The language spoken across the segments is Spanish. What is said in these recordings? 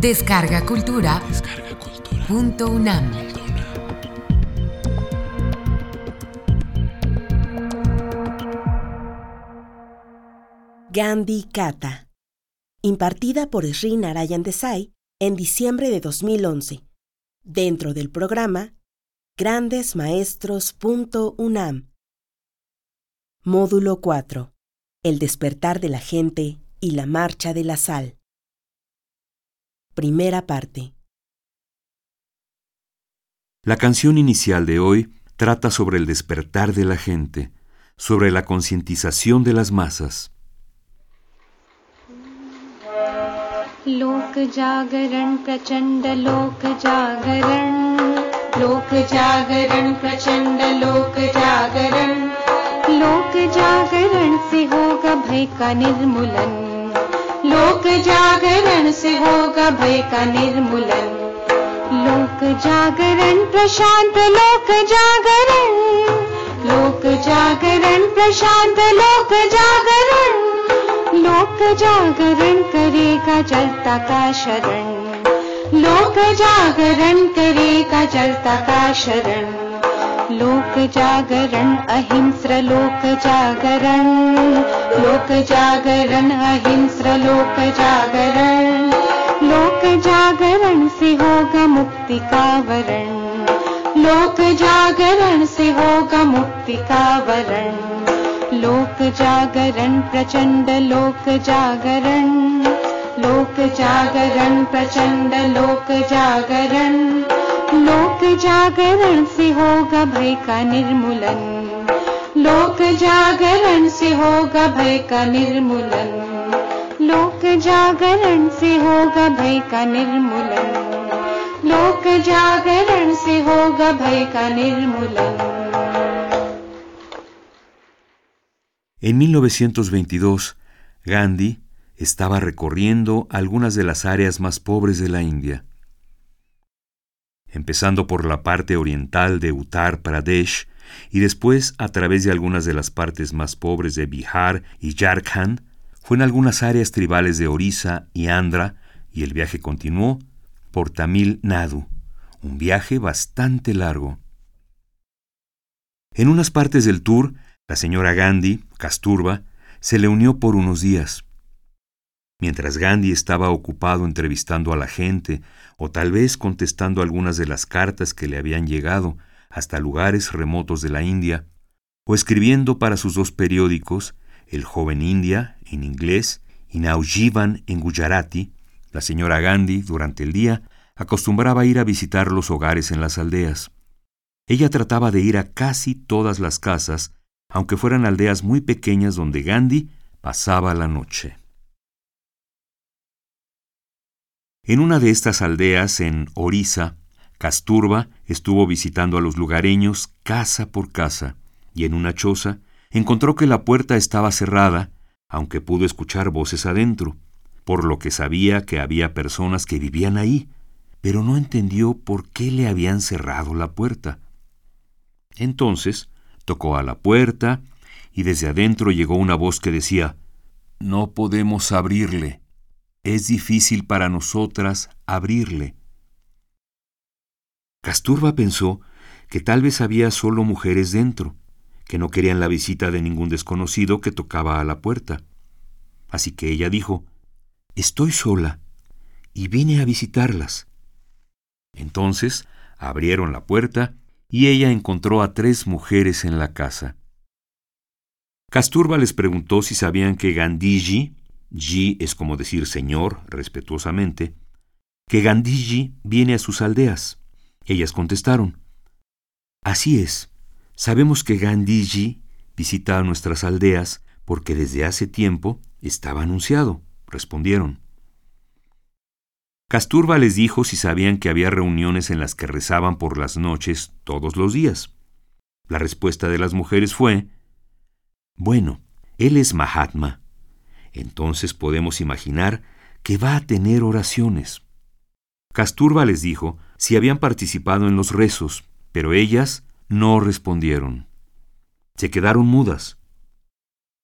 Descarga Cultura. Punto UNAM. Gandhi Kata. Impartida por Sri Narayan Desai en diciembre de 2011. Dentro del programa grandesmaestros.unam. Módulo 4. El despertar de la gente y la marcha de la sal. Primera parte. La canción inicial de hoy trata sobre el despertar de la gente, sobre la concientización de las masas. लोक जागरण प्रचंड लोक जागरण लोक जागरण प्रचंड लोक जागरण लोक जागरण से होगा भय का निर्मूलन लोक जागरण से होगा भय का निर्मूलन। लोक जागरण, प्रशांत लोक जागरण। लोक जागरण, प्रशांत लोक जागरण। लोक जागरण करेगा जलता का शरण। लोक जागरण करेगा जलता का शरण। लोक जागरण अहिंस्र लोक जागरण लोक जागरण अहिंस्र लोक का वरण। लोक जागरण वरण। लोक जागरण लोक जागरण प्रचंड लोक जागरण लोक जागरण से होगा भय का निर्मूलन लोक जागरण से होगा भय का निर्मूलन लोक जागरण से होगा भय का निर्मूलन लोक जागरण से होगा भय का निर्मूलन En 1922, Gandhi estaba recorriendo algunas de las áreas más pobres de la India. Empezando por la parte oriental de Uttar Pradesh y después a través de algunas de las partes más pobres de Bihar y Jharkhand, fue en algunas áreas tribales de Orissa y Andhra y el viaje continuó por Tamil Nadu, un viaje bastante largo. En unas partes del tour la señora Gandhi, Casturba, se le unió por unos días. Mientras Gandhi estaba ocupado entrevistando a la gente o tal vez contestando algunas de las cartas que le habían llegado hasta lugares remotos de la India, o escribiendo para sus dos periódicos, El Joven India en inglés y Naujivan en Gujarati, la señora Gandhi, durante el día, acostumbraba ir a visitar los hogares en las aldeas. Ella trataba de ir a casi todas las casas aunque fueran aldeas muy pequeñas donde Gandhi pasaba la noche. En una de estas aldeas, en Orissa, Casturba estuvo visitando a los lugareños casa por casa, y en una choza encontró que la puerta estaba cerrada, aunque pudo escuchar voces adentro, por lo que sabía que había personas que vivían ahí, pero no entendió por qué le habían cerrado la puerta. Entonces Tocó a la puerta y desde adentro llegó una voz que decía, No podemos abrirle. Es difícil para nosotras abrirle. Casturba pensó que tal vez había solo mujeres dentro, que no querían la visita de ningún desconocido que tocaba a la puerta. Así que ella dijo, Estoy sola y vine a visitarlas. Entonces abrieron la puerta y ella encontró a tres mujeres en la casa. Casturba les preguntó si sabían que Gandhiji, Ji es como decir señor respetuosamente, que Gandhiji viene a sus aldeas. Ellas contestaron, Así es, sabemos que Gandhiji visita a nuestras aldeas porque desde hace tiempo estaba anunciado, respondieron. Casturba les dijo si sabían que había reuniones en las que rezaban por las noches todos los días. La respuesta de las mujeres fue, Bueno, él es Mahatma. Entonces podemos imaginar que va a tener oraciones. Casturba les dijo si habían participado en los rezos, pero ellas no respondieron. Se quedaron mudas.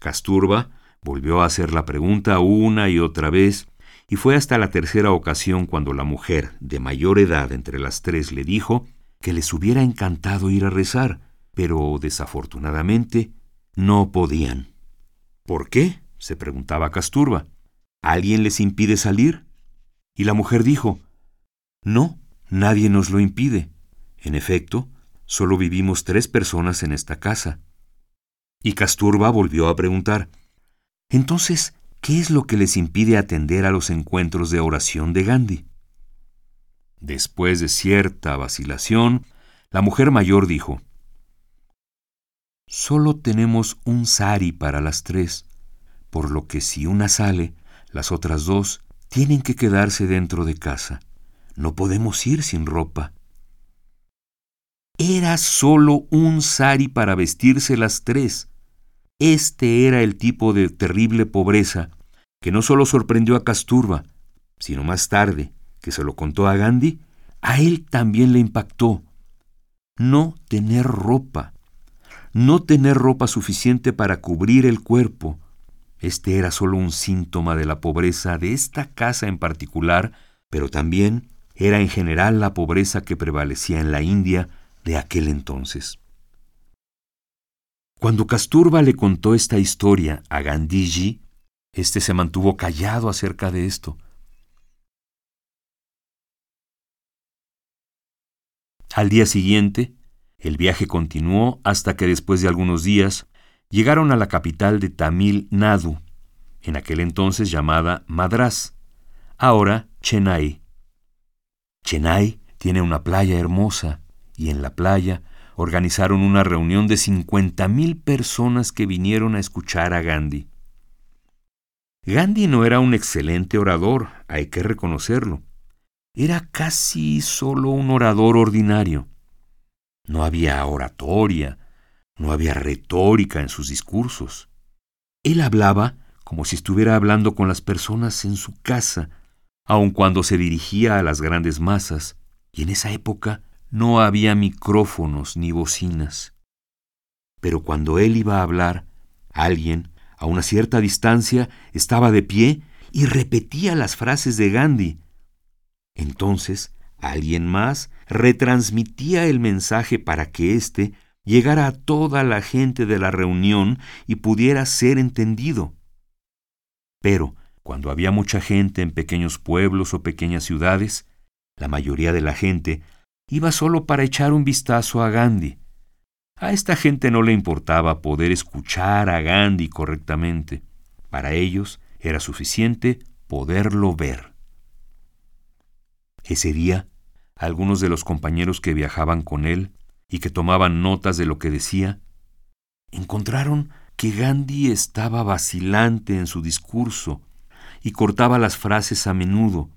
Casturba volvió a hacer la pregunta una y otra vez y fue hasta la tercera ocasión cuando la mujer, de mayor edad entre las tres, le dijo que les hubiera encantado ir a rezar, pero desafortunadamente no podían. ¿Por qué? Se preguntaba Casturba. ¿Alguien les impide salir? Y la mujer dijo, No, nadie nos lo impide. En efecto, solo vivimos tres personas en esta casa. Y Casturba volvió a preguntar, Entonces, ¿qué es lo que les impide atender a los encuentros de oración de Gandhi? Después de cierta vacilación, la mujer mayor dijo, Solo tenemos un sari para las tres, por lo que si una sale, las otras dos tienen que quedarse dentro de casa. No podemos ir sin ropa. Era solo un sari para vestirse las tres. Este era el tipo de terrible pobreza que no solo sorprendió a Casturba, sino más tarde, que se lo contó a Gandhi, a él también le impactó. No tener ropa no tener ropa suficiente para cubrir el cuerpo. Este era solo un síntoma de la pobreza de esta casa en particular, pero también era en general la pobreza que prevalecía en la India de aquel entonces. Cuando Casturba le contó esta historia a Gandhiji, éste se mantuvo callado acerca de esto. Al día siguiente, el viaje continuó hasta que después de algunos días llegaron a la capital de Tamil Nadu, en aquel entonces llamada Madras, ahora Chennai. Chennai tiene una playa hermosa y en la playa organizaron una reunión de 50.000 personas que vinieron a escuchar a Gandhi. Gandhi no era un excelente orador, hay que reconocerlo. Era casi solo un orador ordinario. No había oratoria, no había retórica en sus discursos. Él hablaba como si estuviera hablando con las personas en su casa, aun cuando se dirigía a las grandes masas, y en esa época no había micrófonos ni bocinas. Pero cuando él iba a hablar, alguien, a una cierta distancia, estaba de pie y repetía las frases de Gandhi. Entonces Alguien más retransmitía el mensaje para que éste llegara a toda la gente de la reunión y pudiera ser entendido. Pero, cuando había mucha gente en pequeños pueblos o pequeñas ciudades, la mayoría de la gente iba solo para echar un vistazo a Gandhi. A esta gente no le importaba poder escuchar a Gandhi correctamente. Para ellos era suficiente poderlo ver. Ese día algunos de los compañeros que viajaban con él y que tomaban notas de lo que decía, encontraron que Gandhi estaba vacilante en su discurso y cortaba las frases a menudo,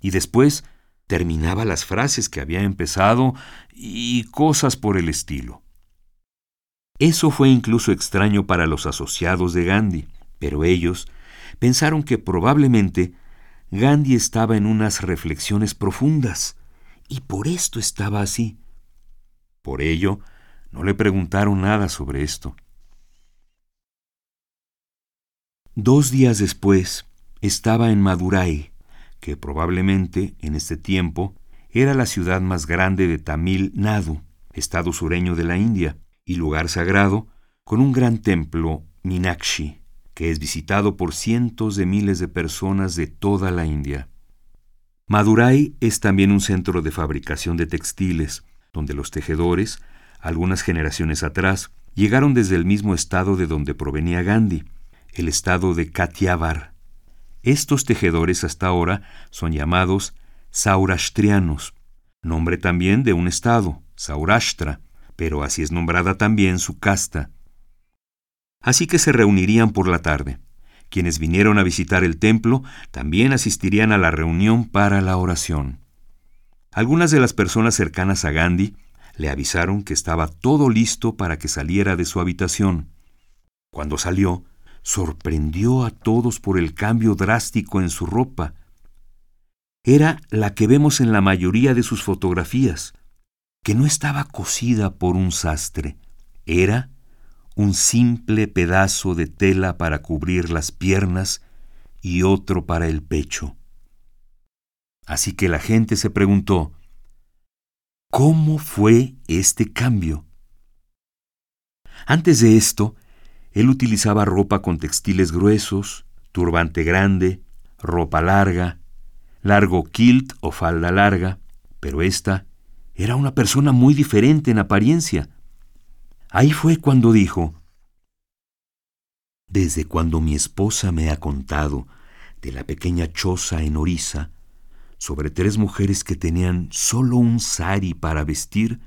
y después terminaba las frases que había empezado y cosas por el estilo. Eso fue incluso extraño para los asociados de Gandhi, pero ellos pensaron que probablemente Gandhi estaba en unas reflexiones profundas, y por esto estaba así. Por ello, no le preguntaron nada sobre esto. Dos días después, estaba en Madurai, que probablemente en este tiempo era la ciudad más grande de Tamil Nadu, estado sureño de la India, y lugar sagrado, con un gran templo, Minakshi, que es visitado por cientos de miles de personas de toda la India. Madurai es también un centro de fabricación de textiles, donde los tejedores, algunas generaciones atrás, llegaron desde el mismo estado de donde provenía Gandhi, el estado de Kathiawar. Estos tejedores hasta ahora son llamados saurashtrianos, nombre también de un estado, Saurashtra, pero así es nombrada también su casta. Así que se reunirían por la tarde. Quienes vinieron a visitar el templo también asistirían a la reunión para la oración. Algunas de las personas cercanas a Gandhi le avisaron que estaba todo listo para que saliera de su habitación. Cuando salió, sorprendió a todos por el cambio drástico en su ropa. Era la que vemos en la mayoría de sus fotografías, que no estaba cosida por un sastre, era un simple pedazo de tela para cubrir las piernas y otro para el pecho. Así que la gente se preguntó, ¿cómo fue este cambio? Antes de esto, él utilizaba ropa con textiles gruesos, turbante grande, ropa larga, largo kilt o falda larga, pero esta era una persona muy diferente en apariencia. Ahí fue cuando dijo, Desde cuando mi esposa me ha contado de la pequeña choza en Orisa, sobre tres mujeres que tenían solo un sari para vestir,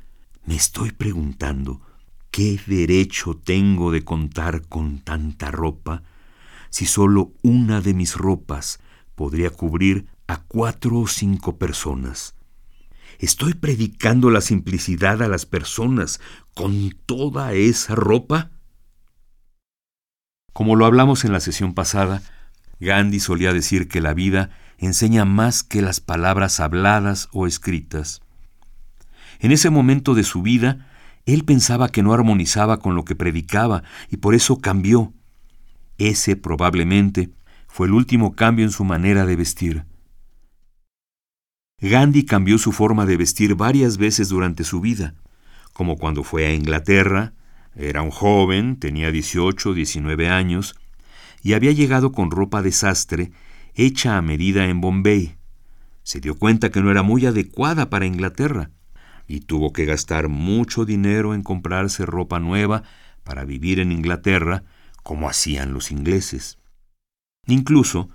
me estoy preguntando, ¿qué derecho tengo de contar con tanta ropa si solo una de mis ropas podría cubrir a cuatro o cinco personas? ¿Estoy predicando la simplicidad a las personas con toda esa ropa? Como lo hablamos en la sesión pasada, Gandhi solía decir que la vida enseña más que las palabras habladas o escritas. En ese momento de su vida, él pensaba que no armonizaba con lo que predicaba y por eso cambió. Ese probablemente fue el último cambio en su manera de vestir. Gandhi cambió su forma de vestir varias veces durante su vida, como cuando fue a Inglaterra, era un joven, tenía 18 o 19 años, y había llegado con ropa de sastre hecha a medida en Bombay. Se dio cuenta que no era muy adecuada para Inglaterra, y tuvo que gastar mucho dinero en comprarse ropa nueva para vivir en Inglaterra, como hacían los ingleses. Incluso,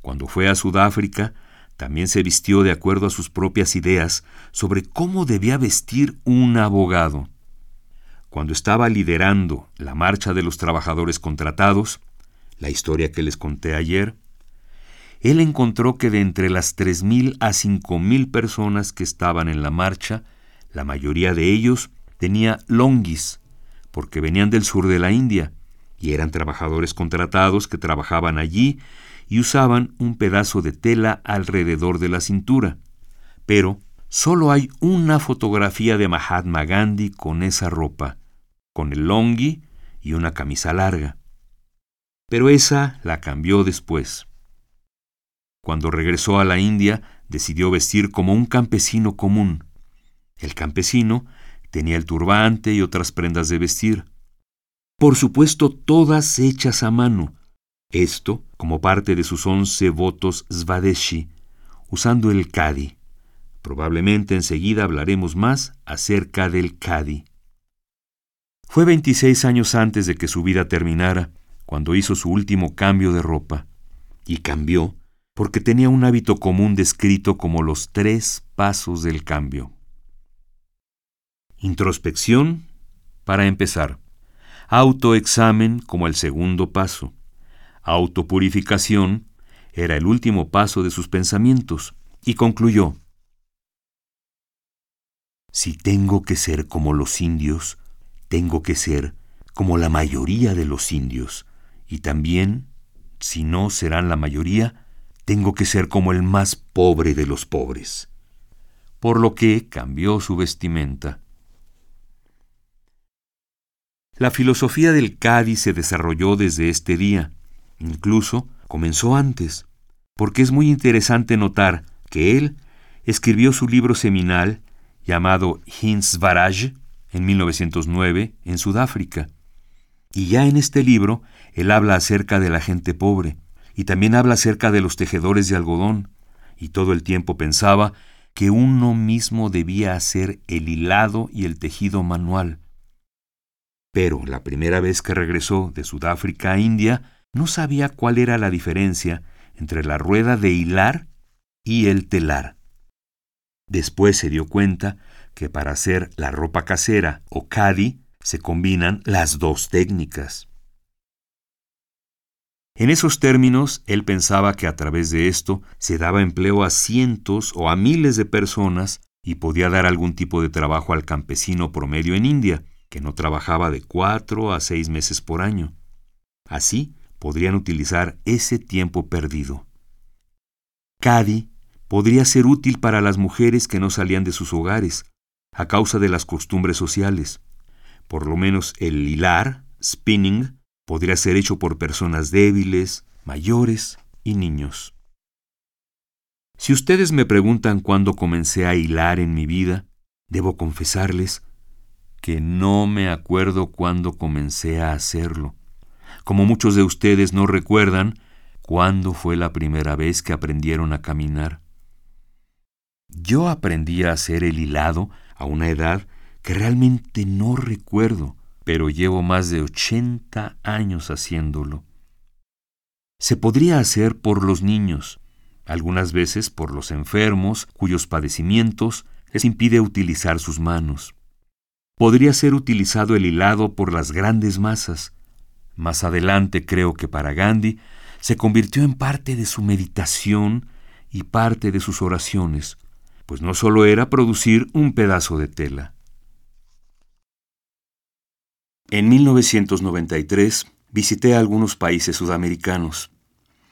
cuando fue a Sudáfrica, también se vistió de acuerdo a sus propias ideas sobre cómo debía vestir un abogado. Cuando estaba liderando la marcha de los trabajadores contratados, la historia que les conté ayer, él encontró que de entre las 3.000 a 5.000 personas que estaban en la marcha, la mayoría de ellos tenía longis, porque venían del sur de la India, y eran trabajadores contratados que trabajaban allí y usaban un pedazo de tela alrededor de la cintura. Pero solo hay una fotografía de Mahatma Gandhi con esa ropa, con el longi y una camisa larga. Pero esa la cambió después. Cuando regresó a la India, decidió vestir como un campesino común. El campesino tenía el turbante y otras prendas de vestir. Por supuesto, todas hechas a mano, esto como parte de sus once votos Svadeshi, usando el Kadi. Probablemente enseguida hablaremos más acerca del Kadi. Fue 26 años antes de que su vida terminara, cuando hizo su último cambio de ropa. Y cambió porque tenía un hábito común descrito como los tres pasos del cambio. Introspección, para empezar. Autoexamen como el segundo paso autopurificación era el último paso de sus pensamientos, y concluyó, Si tengo que ser como los indios, tengo que ser como la mayoría de los indios, y también, si no serán la mayoría, tengo que ser como el más pobre de los pobres. Por lo que cambió su vestimenta. La filosofía del Cádiz se desarrolló desde este día, Incluso comenzó antes, porque es muy interesante notar que él escribió su libro seminal llamado Hinsvaraj en 1909 en Sudáfrica. Y ya en este libro él habla acerca de la gente pobre y también habla acerca de los tejedores de algodón y todo el tiempo pensaba que uno mismo debía hacer el hilado y el tejido manual. Pero la primera vez que regresó de Sudáfrica a India, no sabía cuál era la diferencia entre la rueda de hilar y el telar. Después se dio cuenta que para hacer la ropa casera o cadi se combinan las dos técnicas. En esos términos, él pensaba que a través de esto se daba empleo a cientos o a miles de personas y podía dar algún tipo de trabajo al campesino promedio en India, que no trabajaba de cuatro a seis meses por año. Así, podrían utilizar ese tiempo perdido. Cadi podría ser útil para las mujeres que no salían de sus hogares a causa de las costumbres sociales. Por lo menos el hilar, spinning, podría ser hecho por personas débiles, mayores y niños. Si ustedes me preguntan cuándo comencé a hilar en mi vida, debo confesarles que no me acuerdo cuándo comencé a hacerlo. Como muchos de ustedes no recuerdan cuándo fue la primera vez que aprendieron a caminar. Yo aprendí a hacer el hilado a una edad que realmente no recuerdo, pero llevo más de 80 años haciéndolo. Se podría hacer por los niños, algunas veces por los enfermos cuyos padecimientos les impide utilizar sus manos. Podría ser utilizado el hilado por las grandes masas. Más adelante creo que para Gandhi se convirtió en parte de su meditación y parte de sus oraciones, pues no solo era producir un pedazo de tela. En 1993 visité algunos países sudamericanos.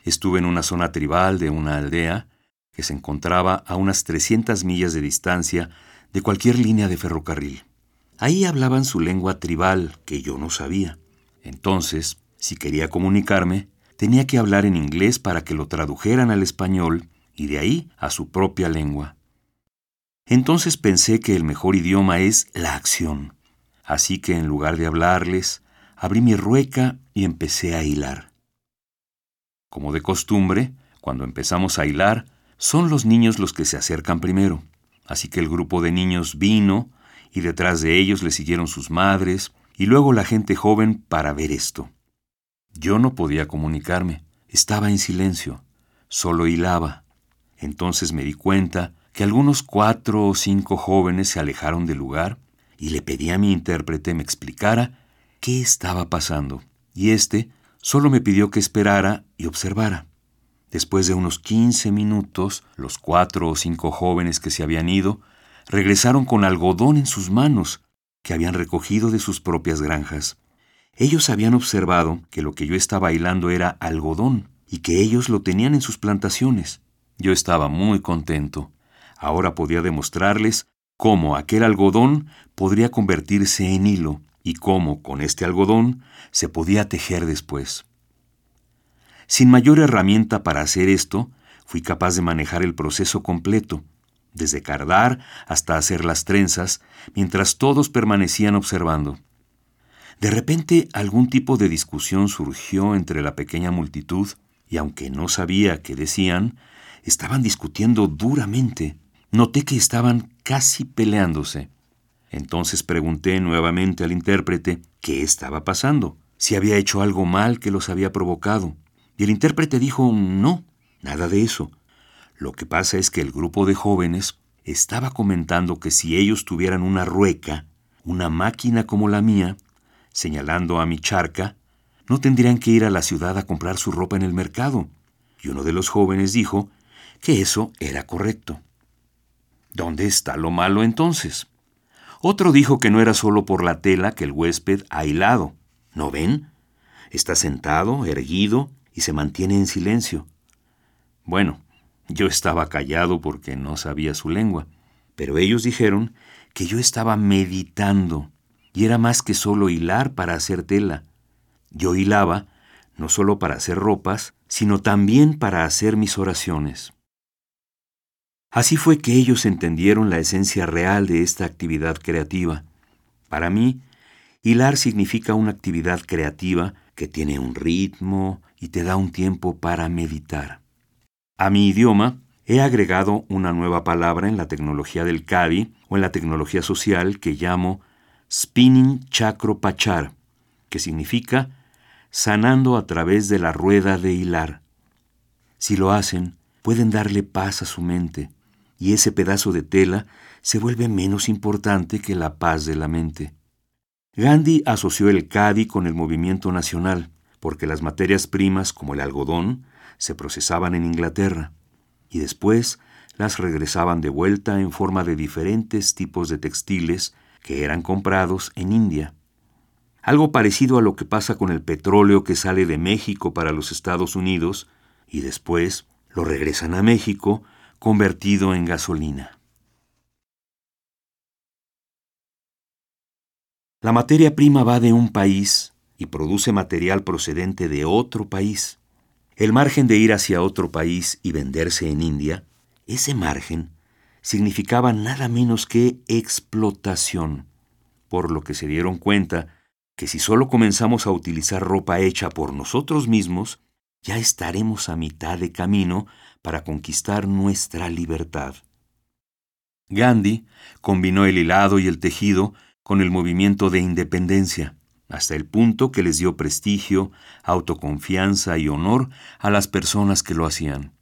Estuve en una zona tribal de una aldea que se encontraba a unas 300 millas de distancia de cualquier línea de ferrocarril. Ahí hablaban su lengua tribal que yo no sabía. Entonces, si quería comunicarme, tenía que hablar en inglés para que lo tradujeran al español y de ahí a su propia lengua. Entonces pensé que el mejor idioma es la acción. Así que en lugar de hablarles, abrí mi rueca y empecé a hilar. Como de costumbre, cuando empezamos a hilar, son los niños los que se acercan primero. Así que el grupo de niños vino y detrás de ellos le siguieron sus madres y luego la gente joven para ver esto. Yo no podía comunicarme, estaba en silencio, solo hilaba. Entonces me di cuenta que algunos cuatro o cinco jóvenes se alejaron del lugar y le pedí a mi intérprete me explicara qué estaba pasando. Y éste Solo me pidió que esperara y observara. Después de unos quince minutos, los cuatro o cinco jóvenes que se habían ido regresaron con algodón en sus manos, que habían recogido de sus propias granjas. Ellos habían observado que lo que yo estaba bailando era algodón y que ellos lo tenían en sus plantaciones. Yo estaba muy contento. Ahora podía demostrarles cómo aquel algodón podría convertirse en hilo y cómo con este algodón se podía tejer después. Sin mayor herramienta para hacer esto, fui capaz de manejar el proceso completo, desde cardar hasta hacer las trenzas, mientras todos permanecían observando. De repente algún tipo de discusión surgió entre la pequeña multitud, y aunque no sabía qué decían, estaban discutiendo duramente. Noté que estaban casi peleándose. Entonces pregunté nuevamente al intérprete qué estaba pasando, si había hecho algo mal que los había provocado. Y el intérprete dijo, no, nada de eso. Lo que pasa es que el grupo de jóvenes estaba comentando que si ellos tuvieran una rueca, una máquina como la mía, señalando a mi charca, no tendrían que ir a la ciudad a comprar su ropa en el mercado. Y uno de los jóvenes dijo que eso era correcto. ¿Dónde está lo malo entonces? Otro dijo que no era solo por la tela que el huésped ha hilado. ¿No ven? Está sentado, erguido, y se mantiene en silencio. Bueno, yo estaba callado porque no sabía su lengua, pero ellos dijeron que yo estaba meditando, y era más que solo hilar para hacer tela. Yo hilaba no solo para hacer ropas, sino también para hacer mis oraciones. Así fue que ellos entendieron la esencia real de esta actividad creativa. Para mí, hilar significa una actividad creativa que tiene un ritmo y te da un tiempo para meditar. A mi idioma he agregado una nueva palabra en la tecnología del Kadi o en la tecnología social que llamo spinning chakro pachar, que significa sanando a través de la rueda de hilar. Si lo hacen, pueden darle paz a su mente, y ese pedazo de tela se vuelve menos importante que la paz de la mente. Gandhi asoció el Kadi con el movimiento nacional, porque las materias primas como el algodón se procesaban en Inglaterra y después las regresaban de vuelta en forma de diferentes tipos de textiles que eran comprados en India. Algo parecido a lo que pasa con el petróleo que sale de México para los Estados Unidos y después lo regresan a México convertido en gasolina. La materia prima va de un país y produce material procedente de otro país. El margen de ir hacia otro país y venderse en India Ese margen significaba nada menos que explotación, por lo que se dieron cuenta que si solo comenzamos a utilizar ropa hecha por nosotros mismos, ya estaremos a mitad de camino para conquistar nuestra libertad. Gandhi combinó el hilado y el tejido con el movimiento de independencia, hasta el punto que les dio prestigio, autoconfianza y honor a las personas que lo hacían.